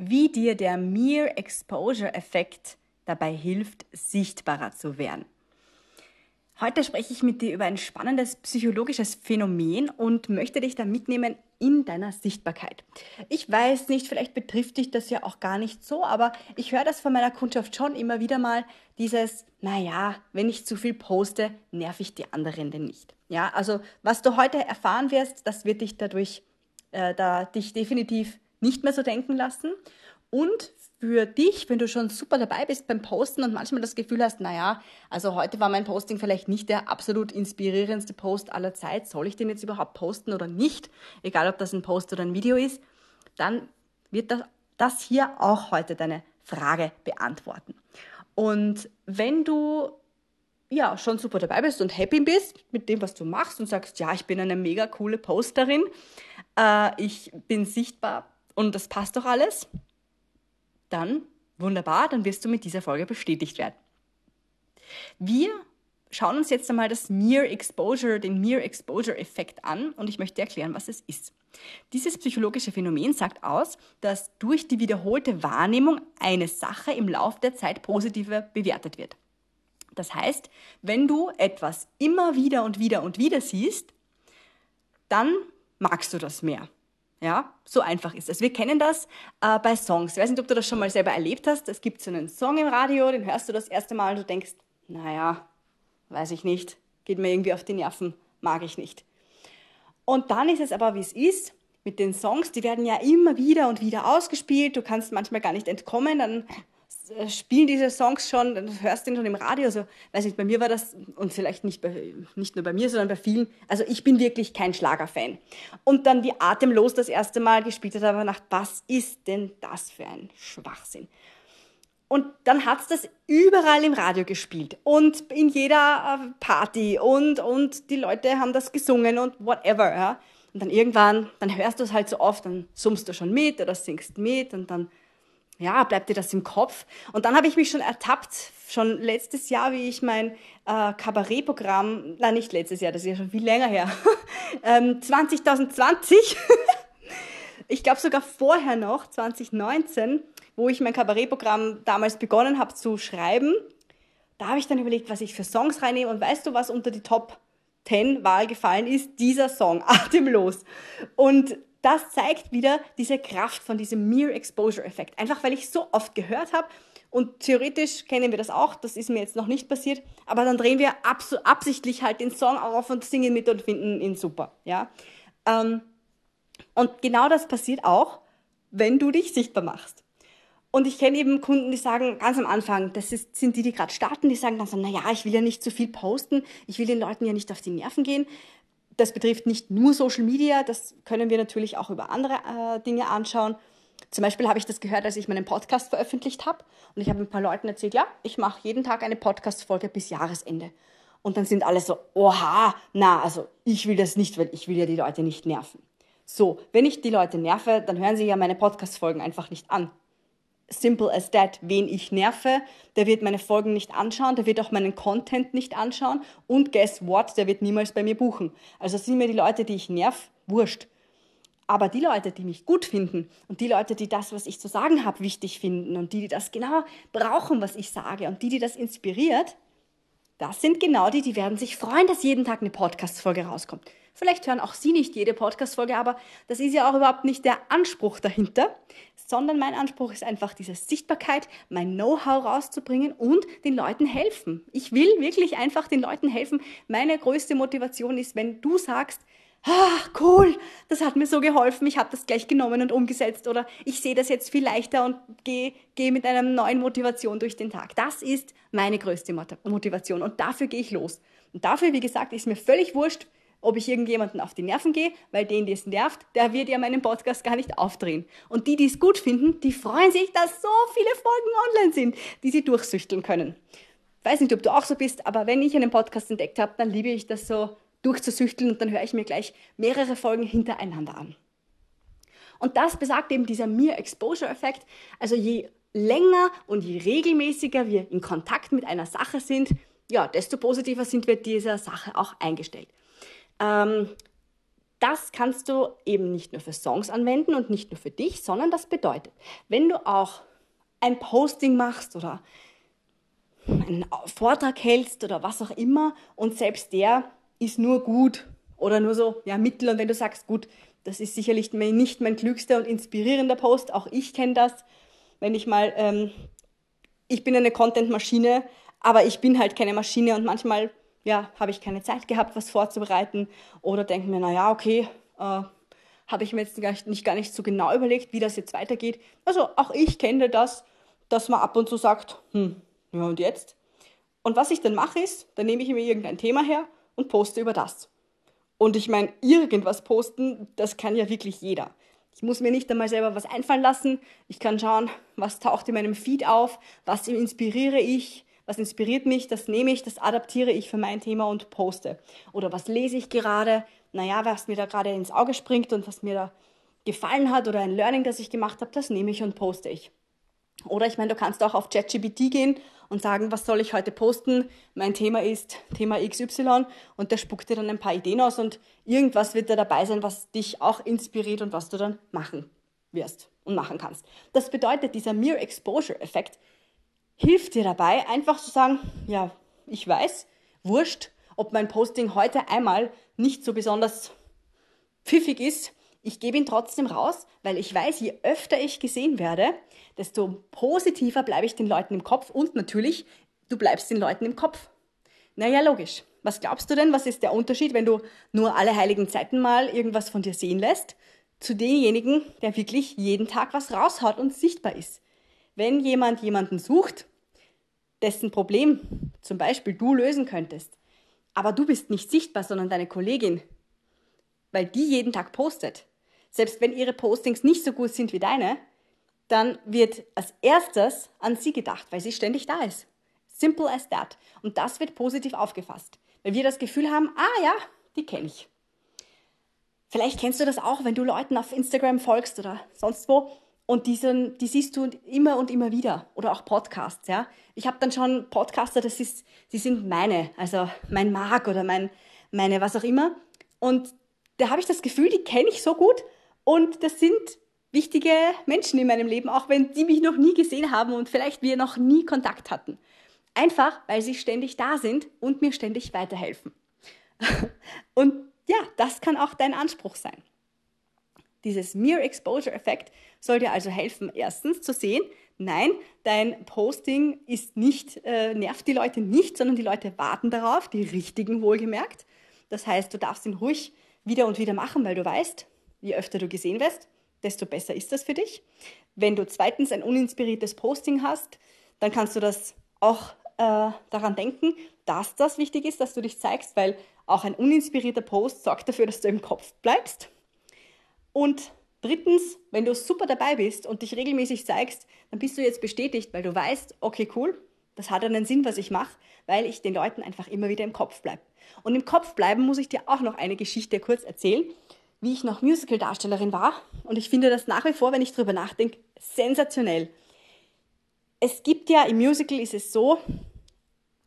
wie dir der Mere Exposure Effekt dabei hilft, sichtbarer zu werden. Heute spreche ich mit dir über ein spannendes psychologisches Phänomen und möchte dich da mitnehmen in deiner Sichtbarkeit. Ich weiß nicht, vielleicht betrifft dich das ja auch gar nicht so, aber ich höre das von meiner Kundschaft schon immer wieder mal, dieses, naja, wenn ich zu viel poste, nerv ich die anderen denn nicht. Ja, also was du heute erfahren wirst, das wird dich dadurch, äh, da dich definitiv nicht mehr so denken lassen. Und für dich, wenn du schon super dabei bist beim Posten und manchmal das Gefühl hast, naja, also heute war mein Posting vielleicht nicht der absolut inspirierendste Post aller Zeit, soll ich den jetzt überhaupt posten oder nicht, egal ob das ein Post oder ein Video ist, dann wird das, das hier auch heute deine Frage beantworten. Und wenn du ja schon super dabei bist und happy bist mit dem, was du machst und sagst, ja, ich bin eine mega coole Posterin, äh, ich bin sichtbar und das passt doch alles, dann wunderbar, dann wirst du mit dieser Folge bestätigt werden. Wir schauen uns jetzt einmal das Mere Exposure, den Mere Exposure Effekt an und ich möchte erklären, was es ist. Dieses psychologische Phänomen sagt aus, dass durch die wiederholte Wahrnehmung eine Sache im Laufe der Zeit positiver bewertet wird. Das heißt, wenn du etwas immer wieder und wieder und wieder siehst, dann magst du das mehr. Ja, so einfach ist es. Wir kennen das äh, bei Songs. Ich weiß nicht, ob du das schon mal selber erlebt hast. Es gibt so einen Song im Radio, den hörst du das erste Mal und du denkst, naja, weiß ich nicht, geht mir irgendwie auf die Nerven, mag ich nicht. Und dann ist es aber, wie es ist. Mit den Songs, die werden ja immer wieder und wieder ausgespielt. Du kannst manchmal gar nicht entkommen. Dann spielen diese Songs schon, du hörst den schon im Radio, also weiß nicht, bei mir war das, und vielleicht nicht, bei, nicht nur bei mir, sondern bei vielen, also ich bin wirklich kein Schlagerfan. Und dann wie atemlos das erste Mal gespielt hat, aber nach, was ist denn das für ein Schwachsinn? Und dann hat's das überall im Radio gespielt und in jeder äh, Party und, und die Leute haben das gesungen und whatever, ja. Und dann irgendwann, dann hörst du es halt so oft, dann summst du schon mit oder singst mit und dann ja, bleibt dir das im Kopf? Und dann habe ich mich schon ertappt, schon letztes Jahr, wie ich mein äh, Kabarettprogramm, nein, nicht letztes Jahr, das ist ja schon viel länger her, ähm, 2020, ich glaube sogar vorher noch, 2019, wo ich mein Kabarettprogramm damals begonnen habe zu schreiben, da habe ich dann überlegt, was ich für Songs reinnehme und weißt du, was unter die Top 10 Wahl gefallen ist? Dieser Song, Atemlos. Und das zeigt wieder diese Kraft von diesem Mere Exposure Effekt. Einfach weil ich so oft gehört habe und theoretisch kennen wir das auch, das ist mir jetzt noch nicht passiert, aber dann drehen wir absichtlich halt den Song auf und singen mit und finden ihn super, ja. Ähm, und genau das passiert auch, wenn du dich sichtbar machst. Und ich kenne eben Kunden, die sagen ganz am Anfang, das ist, sind die, die gerade starten, die sagen dann so, naja, ich will ja nicht zu viel posten, ich will den Leuten ja nicht auf die Nerven gehen. Das betrifft nicht nur Social Media, das können wir natürlich auch über andere äh, Dinge anschauen. Zum Beispiel habe ich das gehört, als ich meinen Podcast veröffentlicht habe und ich habe ein paar Leuten erzählt, ja, ich mache jeden Tag eine Podcast-Folge bis Jahresende. Und dann sind alle so, oha, na, also ich will das nicht, weil ich will ja die Leute nicht nerven. So, wenn ich die Leute nerve, dann hören sie ja meine Podcast-Folgen einfach nicht an simple as that. Wen ich nerve, der wird meine Folgen nicht anschauen, der wird auch meinen Content nicht anschauen und guess what, der wird niemals bei mir buchen. Also sind mir die Leute, die ich nerv, wurscht. Aber die Leute, die mich gut finden und die Leute, die das, was ich zu sagen habe, wichtig finden und die, die das genau brauchen, was ich sage und die, die das inspiriert, das sind genau die, die werden sich freuen, dass jeden Tag eine Podcast-Folge rauskommt. Vielleicht hören auch Sie nicht jede Podcast-Folge, aber das ist ja auch überhaupt nicht der Anspruch dahinter, sondern mein Anspruch ist einfach diese Sichtbarkeit, mein Know-how rauszubringen und den Leuten helfen. Ich will wirklich einfach den Leuten helfen. Meine größte Motivation ist, wenn du sagst, ah, cool, das hat mir so geholfen, ich habe das gleich genommen und umgesetzt oder ich sehe das jetzt viel leichter und gehe geh mit einer neuen Motivation durch den Tag. Das ist meine größte Motivation und dafür gehe ich los. Und dafür, wie gesagt, ist mir völlig wurscht, ob ich irgendjemanden auf die Nerven gehe, weil den, die es nervt, der wird ja meinen Podcast gar nicht aufdrehen. Und die, die es gut finden, die freuen sich, dass so viele Folgen online sind, die sie durchsüchteln können. Weiß nicht, ob du auch so bist, aber wenn ich einen Podcast entdeckt habe, dann liebe ich das so durchzusüchteln und dann höre ich mir gleich mehrere Folgen hintereinander an. Und das besagt eben dieser Mere Exposure Effekt. Also je länger und je regelmäßiger wir in Kontakt mit einer Sache sind, ja, desto positiver sind wir dieser Sache auch eingestellt. Ähm, das kannst du eben nicht nur für Songs anwenden und nicht nur für dich, sondern das bedeutet, wenn du auch ein Posting machst oder einen Vortrag hältst oder was auch immer und selbst der ist nur gut oder nur so ja mittel und wenn du sagst gut das ist sicherlich nicht mein klügster und inspirierender Post auch ich kenne das wenn ich mal ähm, ich bin eine Content Maschine aber ich bin halt keine Maschine und manchmal ja habe ich keine Zeit gehabt was vorzubereiten oder denke mir na ja okay äh, habe ich mir jetzt gar nicht, nicht, gar nicht so genau überlegt, wie das jetzt weitergeht. Also auch ich kenne das, dass man ab und zu sagt, hm, ja und jetzt? Und was ich dann mache ist, dann nehme ich mir irgendein Thema her und poste über das. Und ich meine, irgendwas posten, das kann ja wirklich jeder. Ich muss mir nicht einmal selber was einfallen lassen. Ich kann schauen, was taucht in meinem Feed auf, was inspiriere ich, was inspiriert mich, das nehme ich, das adaptiere ich für mein Thema und poste. Oder was lese ich gerade, naja, was mir da gerade ins Auge springt und was mir da gefallen hat oder ein Learning, das ich gemacht habe, das nehme ich und poste ich. Oder ich meine, du kannst auch auf ChatGPT gehen und sagen, was soll ich heute posten? Mein Thema ist Thema XY und der spuckt dir dann ein paar Ideen aus und irgendwas wird da dabei sein, was dich auch inspiriert und was du dann machen wirst und machen kannst. Das bedeutet, dieser Mere Exposure Effekt hilft dir dabei, einfach zu sagen, ja, ich weiß, wurscht, ob mein Posting heute einmal nicht so besonders pfiffig ist, ich gebe ihn trotzdem raus, weil ich weiß, je öfter ich gesehen werde, desto positiver bleibe ich den Leuten im Kopf und natürlich, du bleibst den Leuten im Kopf. Naja, logisch. Was glaubst du denn, was ist der Unterschied, wenn du nur alle heiligen Zeiten mal irgendwas von dir sehen lässt, zu demjenigen, der wirklich jeden Tag was raushaut und sichtbar ist? Wenn jemand jemanden sucht, dessen Problem zum Beispiel du lösen könntest, aber du bist nicht sichtbar, sondern deine Kollegin, weil die jeden Tag postet, selbst wenn ihre Postings nicht so gut sind wie deine, dann wird als erstes an sie gedacht, weil sie ständig da ist. Simple as that. Und das wird positiv aufgefasst, weil wir das Gefühl haben, ah ja, die kenne ich. Vielleicht kennst du das auch, wenn du Leuten auf Instagram folgst oder sonst wo und diesen, die siehst du immer und immer wieder oder auch Podcasts. Ja, ich habe dann schon Podcaster, das ist, die sind meine, also mein Mark oder mein, meine was auch immer. Und da habe ich das Gefühl, die kenne ich so gut und das sind wichtige Menschen in meinem Leben, auch wenn die mich noch nie gesehen haben und vielleicht wir noch nie Kontakt hatten. Einfach, weil sie ständig da sind und mir ständig weiterhelfen. Und ja, das kann auch dein Anspruch sein. Dieses Mere Exposure Effekt soll dir also helfen, erstens zu sehen, nein, dein Posting ist nicht, äh, nervt die Leute nicht, sondern die Leute warten darauf, die richtigen wohlgemerkt. Das heißt, du darfst ihn ruhig wieder und wieder machen, weil du weißt, je öfter du gesehen wirst, desto besser ist das für dich. Wenn du zweitens ein uninspiriertes Posting hast, dann kannst du das auch äh, daran denken, dass das wichtig ist, dass du dich zeigst, weil auch ein uninspirierter Post sorgt dafür, dass du im Kopf bleibst. Und drittens, wenn du super dabei bist und dich regelmäßig zeigst, dann bist du jetzt bestätigt, weil du weißt, okay, cool, das hat einen Sinn, was ich mache, weil ich den Leuten einfach immer wieder im Kopf bleibe. Und im Kopf bleiben muss ich dir auch noch eine Geschichte kurz erzählen wie ich noch Musical-Darstellerin war. Und ich finde das nach wie vor, wenn ich darüber nachdenke, sensationell. Es gibt ja im Musical ist es so,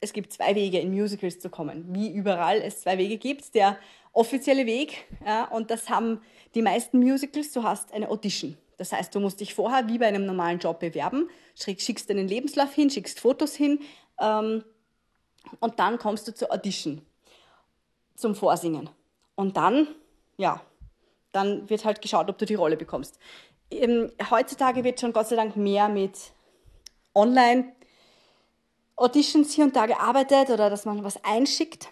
es gibt zwei Wege in Musicals zu kommen, wie überall es zwei Wege gibt. Der offizielle Weg, ja, und das haben die meisten Musicals, du hast eine Audition. Das heißt, du musst dich vorher wie bei einem normalen Job bewerben, schickst deinen Lebenslauf hin, schickst Fotos hin ähm, und dann kommst du zur Audition, zum Vorsingen. Und dann, ja, dann wird halt geschaut, ob du die Rolle bekommst. Ähm, heutzutage wird schon Gott sei Dank mehr mit Online Auditions hier und da gearbeitet oder dass man was einschickt.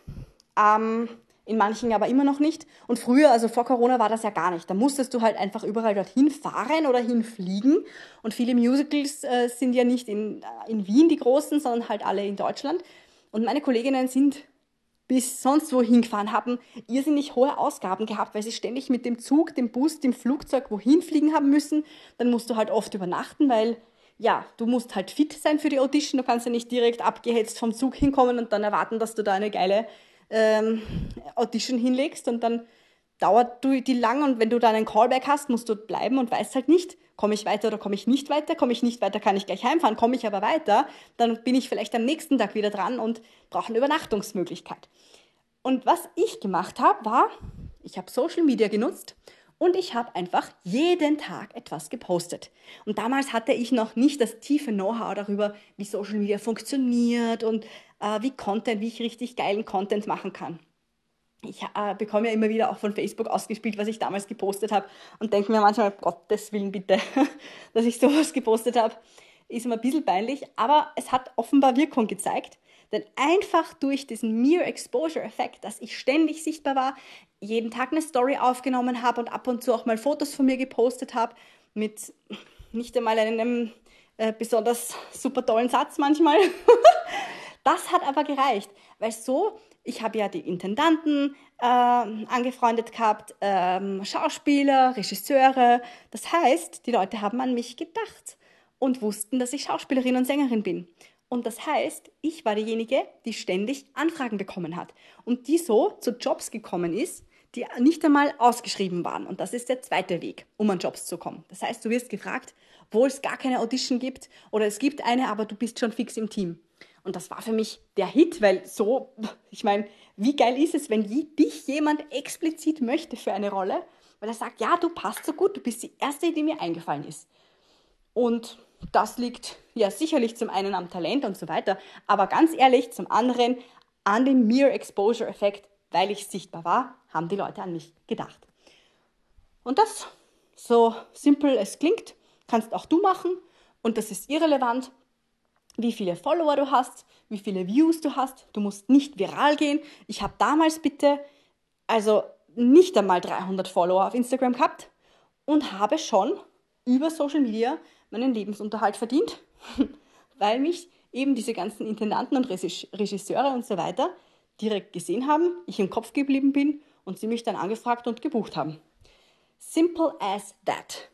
Ähm, in manchen aber immer noch nicht. Und früher, also vor Corona, war das ja gar nicht. Da musstest du halt einfach überall dorthin fahren oder hinfliegen. Und viele Musicals äh, sind ja nicht in, in Wien die großen, sondern halt alle in Deutschland. Und meine Kolleginnen sind bis sonst wohin gefahren, haben irrsinnig hohe Ausgaben gehabt, weil sie ständig mit dem Zug, dem Bus, dem Flugzeug wohin fliegen haben müssen. Dann musst du halt oft übernachten, weil ja, du musst halt fit sein für die Audition. Du kannst ja nicht direkt abgehetzt vom Zug hinkommen und dann erwarten, dass du da eine geile ähm, Audition hinlegst und dann dauert du die lang und wenn du dann einen Callback hast, musst du bleiben und weißt halt nicht, komme ich weiter oder komme ich nicht weiter, komme ich nicht weiter, kann ich gleich heimfahren, komme ich aber weiter, dann bin ich vielleicht am nächsten Tag wieder dran und brauche eine Übernachtungsmöglichkeit. Und was ich gemacht habe, war, ich habe Social Media genutzt und ich habe einfach jeden Tag etwas gepostet. Und damals hatte ich noch nicht das tiefe Know-how darüber, wie Social Media funktioniert und äh, wie Content, wie ich richtig geilen Content machen kann. Ich äh, bekomme ja immer wieder auch von Facebook ausgespielt, was ich damals gepostet habe und denke mir manchmal, Gottes Willen bitte, dass ich sowas gepostet habe. Ist mir ein bisschen peinlich, aber es hat offenbar Wirkung gezeigt. Denn einfach durch diesen Mere Exposure Effekt, dass ich ständig sichtbar war, jeden Tag eine Story aufgenommen habe und ab und zu auch mal Fotos von mir gepostet habe, mit nicht einmal einem äh, besonders super tollen Satz manchmal. das hat aber gereicht, weil so, ich habe ja die Intendanten äh, angefreundet gehabt, ähm, Schauspieler, Regisseure. Das heißt, die Leute haben an mich gedacht und wussten, dass ich Schauspielerin und Sängerin bin. Und das heißt, ich war diejenige, die ständig Anfragen bekommen hat und die so zu Jobs gekommen ist, die nicht einmal ausgeschrieben waren. Und das ist der zweite Weg, um an Jobs zu kommen. Das heißt, du wirst gefragt, wo es gar keine Audition gibt oder es gibt eine, aber du bist schon fix im Team. Und das war für mich der Hit, weil so, ich meine, wie geil ist es, wenn dich jemand explizit möchte für eine Rolle, weil er sagt, ja, du passt so gut, du bist die erste, die mir eingefallen ist. Und das liegt ja sicherlich zum einen am Talent und so weiter, aber ganz ehrlich zum anderen an dem Mere Exposure Effekt, weil ich sichtbar war, haben die Leute an mich gedacht. Und das, so simpel es klingt, kannst auch du machen und das ist irrelevant, wie viele Follower du hast, wie viele Views du hast. Du musst nicht viral gehen. Ich habe damals bitte, also nicht einmal 300 Follower auf Instagram gehabt und habe schon über Social Media meinen Lebensunterhalt verdient, weil mich eben diese ganzen Intendanten und Regisseure und so weiter direkt gesehen haben, ich im Kopf geblieben bin und sie mich dann angefragt und gebucht haben. Simple as that.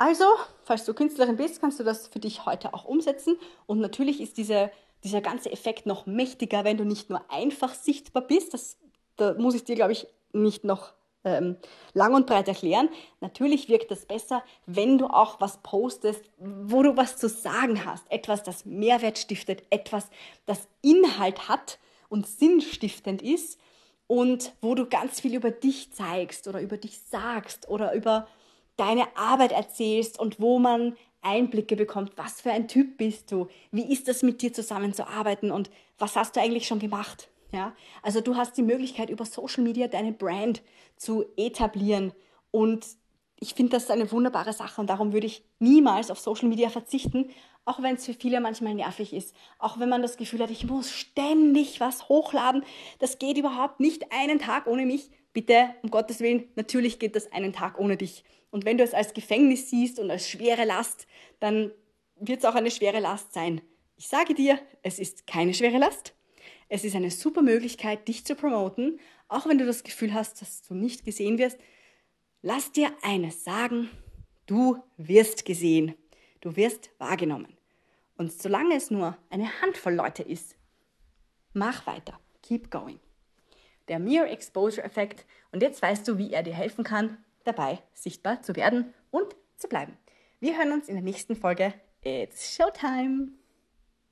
Also, falls du Künstlerin bist, kannst du das für dich heute auch umsetzen. Und natürlich ist diese, dieser ganze Effekt noch mächtiger, wenn du nicht nur einfach sichtbar bist. Das, da muss ich dir, glaube ich, nicht noch ähm, lang und breit erklären. Natürlich wirkt das besser, wenn du auch was postest, wo du was zu sagen hast. Etwas, das Mehrwert stiftet, etwas, das Inhalt hat und sinnstiftend ist und wo du ganz viel über dich zeigst oder über dich sagst oder über deine Arbeit erzählst und wo man Einblicke bekommt, was für ein Typ bist du, wie ist das mit dir zusammenzuarbeiten und was hast du eigentlich schon gemacht. Ja? Also du hast die Möglichkeit, über Social Media deine Brand zu etablieren. Und ich finde das eine wunderbare Sache und darum würde ich niemals auf Social Media verzichten, auch wenn es für viele manchmal nervig ist. Auch wenn man das Gefühl hat, ich muss ständig was hochladen. Das geht überhaupt nicht einen Tag ohne mich. Bitte, um Gottes Willen, natürlich geht das einen Tag ohne dich. Und wenn du es als Gefängnis siehst und als schwere Last, dann wird es auch eine schwere Last sein. Ich sage dir, es ist keine schwere Last. Es ist eine super Möglichkeit, dich zu promoten, auch wenn du das Gefühl hast, dass du nicht gesehen wirst. Lass dir eines sagen, du wirst gesehen, du wirst wahrgenommen. Und solange es nur eine Handvoll Leute ist, mach weiter, keep going. Der Mere Exposure Effekt und jetzt weißt du, wie er dir helfen kann, dabei sichtbar zu werden und zu bleiben. Wir hören uns in der nächsten Folge. It's Showtime!